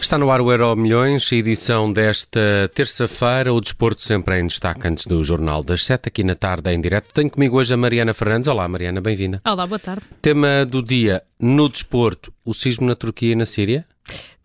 Está no ar o Euro Milhões, edição desta terça-feira. O desporto sempre em destaque antes do Jornal das Sete, aqui na tarde em direto. Tenho comigo hoje a Mariana Fernandes. Olá, Mariana, bem-vinda. Olá, boa tarde. Tema do dia no desporto: o sismo na Turquia e na Síria?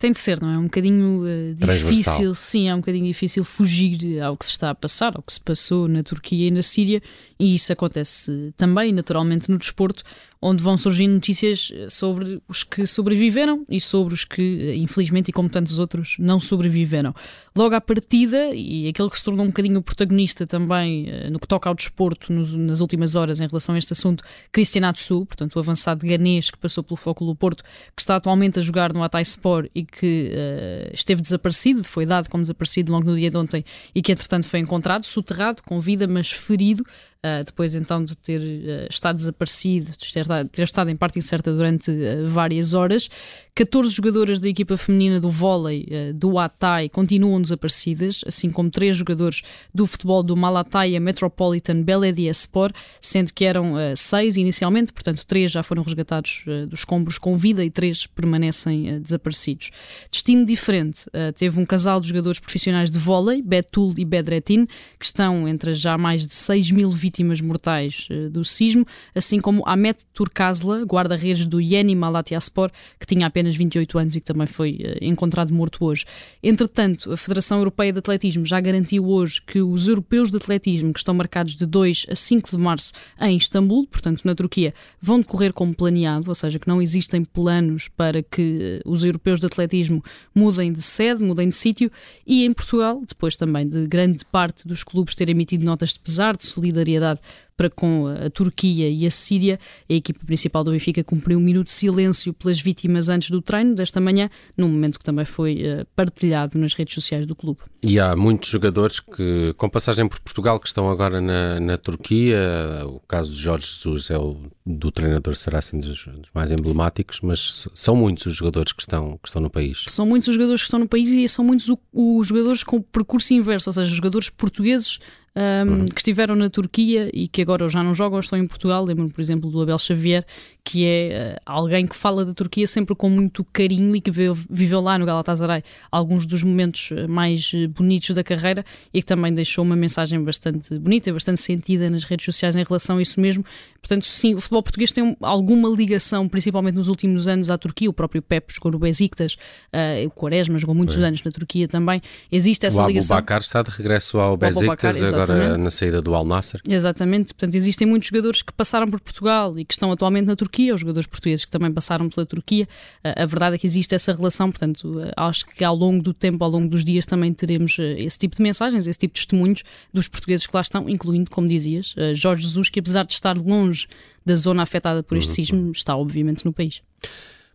Tem de ser, não é? Um bocadinho uh, difícil, sim, é um bocadinho difícil fugir ao que se está a passar, ao que se passou na Turquia e na Síria, e isso acontece também, naturalmente, no desporto, onde vão surgindo notícias sobre os que sobreviveram e sobre os que, infelizmente, e como tantos outros, não sobreviveram. Logo à partida, e aquele que se tornou um bocadinho o protagonista também uh, no que toca ao desporto nos, nas últimas horas em relação a este assunto, Cristian Atsu, portanto, o avançado ganês que passou pelo Foco do Porto, que está atualmente a jogar no Atai Sport e que uh, esteve desaparecido, foi dado como desaparecido logo no dia de ontem e que entretanto foi encontrado, soterrado, com vida, mas ferido, Uh, depois então de ter uh, estado desaparecido, de ter, ter, estado em parte incerta durante uh, várias horas. 14 jogadoras da equipa feminina do vôlei do Atai continuam desaparecidas, assim como três jogadores do futebol do Malataya Metropolitan Belediyespor, sendo que eram seis inicialmente, portanto três já foram resgatados dos escombros com vida e três permanecem desaparecidos. Destino diferente, teve um casal de jogadores profissionais de vôlei, Betul e Bedretin, que estão entre já mais de 6 mil vítimas vítimas mortais uh, do sismo, assim como Ahmet Turkazla, guarda-redes do Yeni Malatyaspor, que tinha apenas 28 anos e que também foi uh, encontrado morto hoje. Entretanto, a Federação Europeia de Atletismo já garantiu hoje que os europeus de atletismo, que estão marcados de 2 a 5 de março em Istambul, portanto na Turquia, vão decorrer como planeado, ou seja, que não existem planos para que uh, os europeus de atletismo mudem de sede, mudem de sítio, e em Portugal, depois também de grande parte dos clubes terem emitido notas de pesar, de solidariedade solidariedade para com a Turquia e a Síria. A equipa principal do Benfica cumpriu um minuto de silêncio pelas vítimas antes do treino desta manhã, num momento que também foi uh, partilhado nas redes sociais do clube. E há muitos jogadores que, com passagem por Portugal, que estão agora na, na Turquia. O caso de Jorge Jesus é o do treinador, será assim dos, dos, mais emblemáticos, mas são muitos os jogadores que estão, que estão no país. São muitos os jogadores que estão no país e são muitos os jogadores com percurso inverso, ou seja, jogadores portugueses um, uhum. que estiveram na Turquia e que agora já não jogam, estão em Portugal. Lembro-me, por exemplo, do Abel Xavier, que é uh, alguém que fala da Turquia sempre com muito carinho e que viveu, viveu lá no Galatasaray alguns dos momentos eh, mais eh, bonitos da carreira e que também deixou uma mensagem bastante bonita e bastante sentida nas redes sociais em relação a isso mesmo. Portanto, sim, o futebol português tem alguma ligação, principalmente nos últimos anos, à Turquia. O próprio Pep jogou no Besiktas, uh, o Quaresma jogou muitos é. anos na Turquia também. Existe essa o ligação. O Abubacar está de regresso ao Besiktas, agora na saída do Al Nasser. Exatamente. Portanto, existem muitos jogadores que passaram por Portugal e que estão atualmente na Turquia, os jogadores portugueses que também passaram pela Turquia. A verdade é que existe essa relação, portanto, uh, acho que ao longo do tempo, ao longo dos dias, também teremos esse tipo de mensagens, esse tipo de testemunhos dos portugueses que lá estão, incluindo, como dizias, Jorge Jesus, que apesar de estar longe longe da zona afetada por este uhum. sismo, está obviamente no país.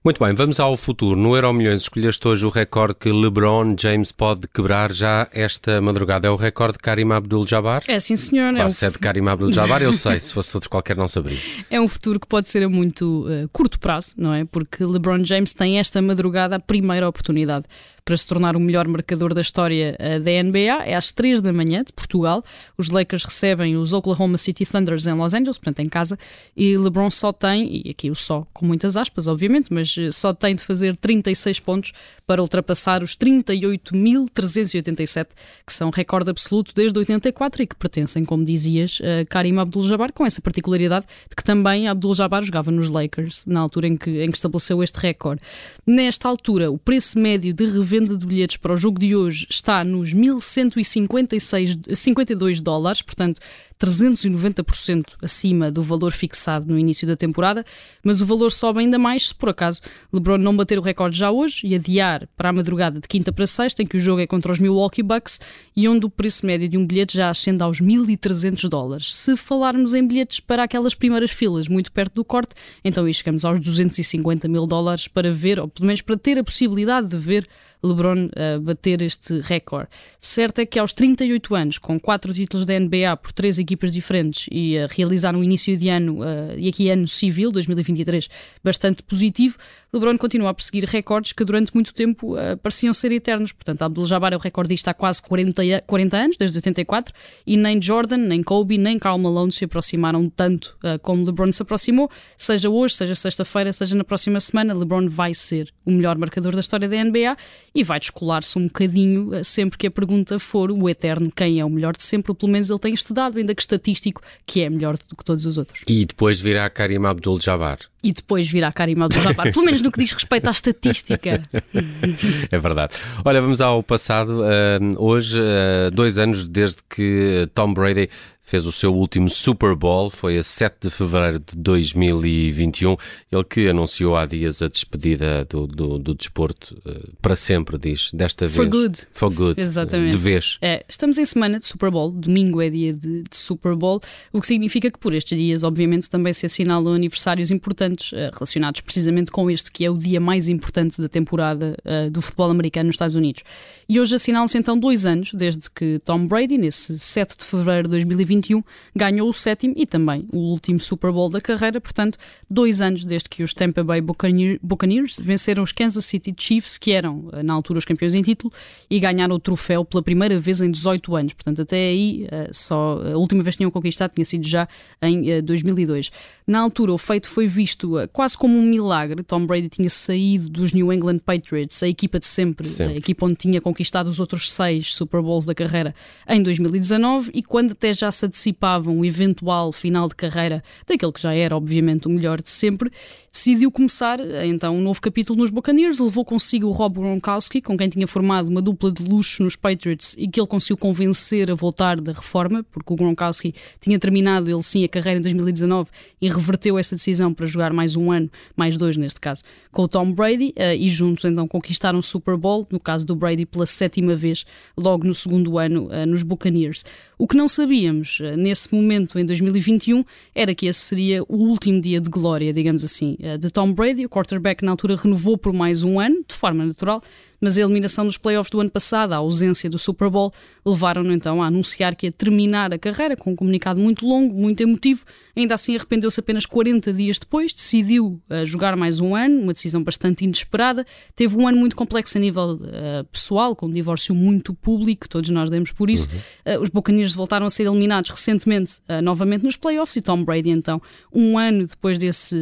Muito bem, vamos ao futuro. No Euro Milhões escolheste hoje o recorde que LeBron James pode quebrar já esta madrugada. É o recorde de Karim Abdul-Jabbar? É, sim senhor. Claro, é se é de Karim Abdul-Jabbar, eu sei. Se fosse outro qualquer, não saberia. É um futuro que pode ser a muito uh, curto prazo, não é? Porque LeBron James tem esta madrugada a primeira oportunidade para se tornar o melhor marcador da história uh, da NBA. É às 3 da manhã, de Portugal. Os Lakers recebem os Oklahoma City Thunders em Los Angeles, portanto em casa, e LeBron só tem, e aqui o só com muitas aspas, obviamente, mas eh, só tem de fazer 36 pontos para ultrapassar os 38.387, que são recorde absoluto desde 84 e que pertencem, como dizias, a Karim Abdul-Jabbar, com essa particularidade de que também Abdul-Jabbar jogava nos Lakers, na altura em que, em que estabeleceu este recorde. Nesta altura, o preço médio de revenda venda de bilhetes para o jogo de hoje está nos 1.152 dólares, portanto 390% acima do valor fixado no início da temporada, mas o valor sobe ainda mais se por acaso LeBron não bater o recorde já hoje e adiar para a madrugada de quinta para sexta, em que o jogo é contra os Milwaukee Bucks e onde o preço médio de um bilhete já ascende aos 1.300 dólares. Se falarmos em bilhetes para aquelas primeiras filas muito perto do corte, então aí chegamos aos 250 mil dólares para ver, ou pelo menos para ter a possibilidade de ver LeBron uh, bater este recorde. Certo é que aos 38 anos, com 4 títulos da NBA por 3 equipes equipas diferentes e a realizar um início de ano, uh, e aqui ano civil, 2023, bastante positivo, LeBron continua a perseguir recordes que durante muito tempo uh, pareciam ser eternos. Portanto, Abdul-Jabbar é o recordista há quase 40, 40 anos, desde 84, e nem Jordan, nem Kobe, nem Karl Malone se aproximaram tanto uh, como LeBron se aproximou. Seja hoje, seja sexta-feira, seja na próxima semana, LeBron vai ser o melhor marcador da história da NBA e vai descolar-se um bocadinho sempre que a pergunta for o eterno quem é o melhor de sempre, ou pelo menos ele tem estudado, ainda que estatístico, que é melhor do que todos os outros. E depois virá Karim Abdul-Jabbar e depois virá Karim Abdul-Jabbar, pelo menos no que diz respeito à estatística. é verdade. Olha, vamos ao passado. Uh, hoje, uh, dois anos desde que Tom Brady fez o seu último Super Bowl, foi a 7 de fevereiro de 2021. Ele que anunciou há dias a despedida do, do, do desporto uh, para sempre, diz, desta vez. For good. For good. Exatamente. De vez. É, estamos em semana de Super Bowl, domingo é dia de, de, Super Bowl, o que significa que por estes dias, obviamente, também se assinalam aniversários importantes uh, relacionados precisamente com este, que é o dia mais importante da temporada uh, do futebol americano nos Estados Unidos. E hoje assinalam-se então dois anos desde que Tom Brady, nesse 7 de fevereiro de 2021, 2021 ganhou o sétimo e também o último Super Bowl da carreira, portanto, dois anos desde que os Tampa Bay Buccaneers venceram os Kansas City Chiefs, que eram eh, na altura os campeões em título, e ganharam o troféu pela primeira vez em 18 anos. Portanto, até aí, eh, só a última vez que tinham conquistado tinha sido já em 2002. Eh, na altura, o feito foi visto quase como um milagre. Tom Brady tinha saído dos New England Patriots, a equipa de sempre, sempre. a equipa onde tinha conquistado os outros seis Super Bowls da carreira em 2019, e quando até já se antecipavam o eventual final de carreira daquele que já era, obviamente, o melhor de sempre, decidiu começar então um novo capítulo nos Buccaneers. Levou consigo o Rob Gronkowski, com quem tinha formado uma dupla de luxo nos Patriots e que ele conseguiu convencer a voltar da reforma, porque o Gronkowski tinha terminado, ele sim, a carreira em 2019 e reverteu essa decisão para jogar mais um ano, mais dois neste caso, com o Tom Brady eh, e juntos então conquistaram o Super Bowl, no caso do Brady pela sétima vez, logo no segundo ano eh, nos Buccaneers. O que não sabíamos eh, nesse momento, em 2021, era que esse seria o último dia de glória, digamos assim, eh, de Tom Brady. O quarterback, na altura, renovou por mais um ano, de forma natural, mas a eliminação dos playoffs do ano passado, a ausência do Super Bowl, levaram-no então a anunciar que ia terminar a carreira com um comunicado muito longo, muito emotivo. Ainda assim, arrependeu-se apenas 40 dias depois, decidiu uh, jogar mais um ano, uma decisão bastante inesperada. Teve um ano muito complexo a nível uh, pessoal, com um divórcio muito público, todos nós demos por isso. Uhum. Uh, os Buccaneers voltaram a ser eliminados recentemente, novamente nos playoffs, e Tom Brady, então, um ano depois desse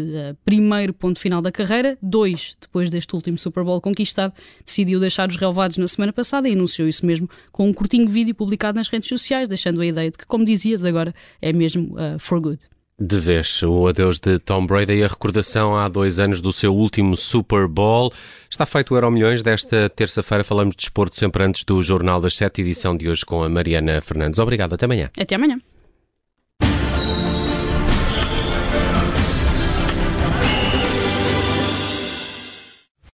primeiro ponto final da carreira, dois depois deste último Super Bowl conquistado, decidiu decidiu deixar os relevados na semana passada e anunciou isso mesmo com um curtinho vídeo publicado nas redes sociais, deixando a ideia de que, como dizias agora, é mesmo uh, for good. De vez, o adeus de Tom Brady e a recordação há dois anos do seu último Super Bowl. Está feito o Euro Milhões. Desta terça-feira falamos de desporto sempre antes do Jornal das Sete, edição de hoje com a Mariana Fernandes. Obrigado, até amanhã. Até amanhã.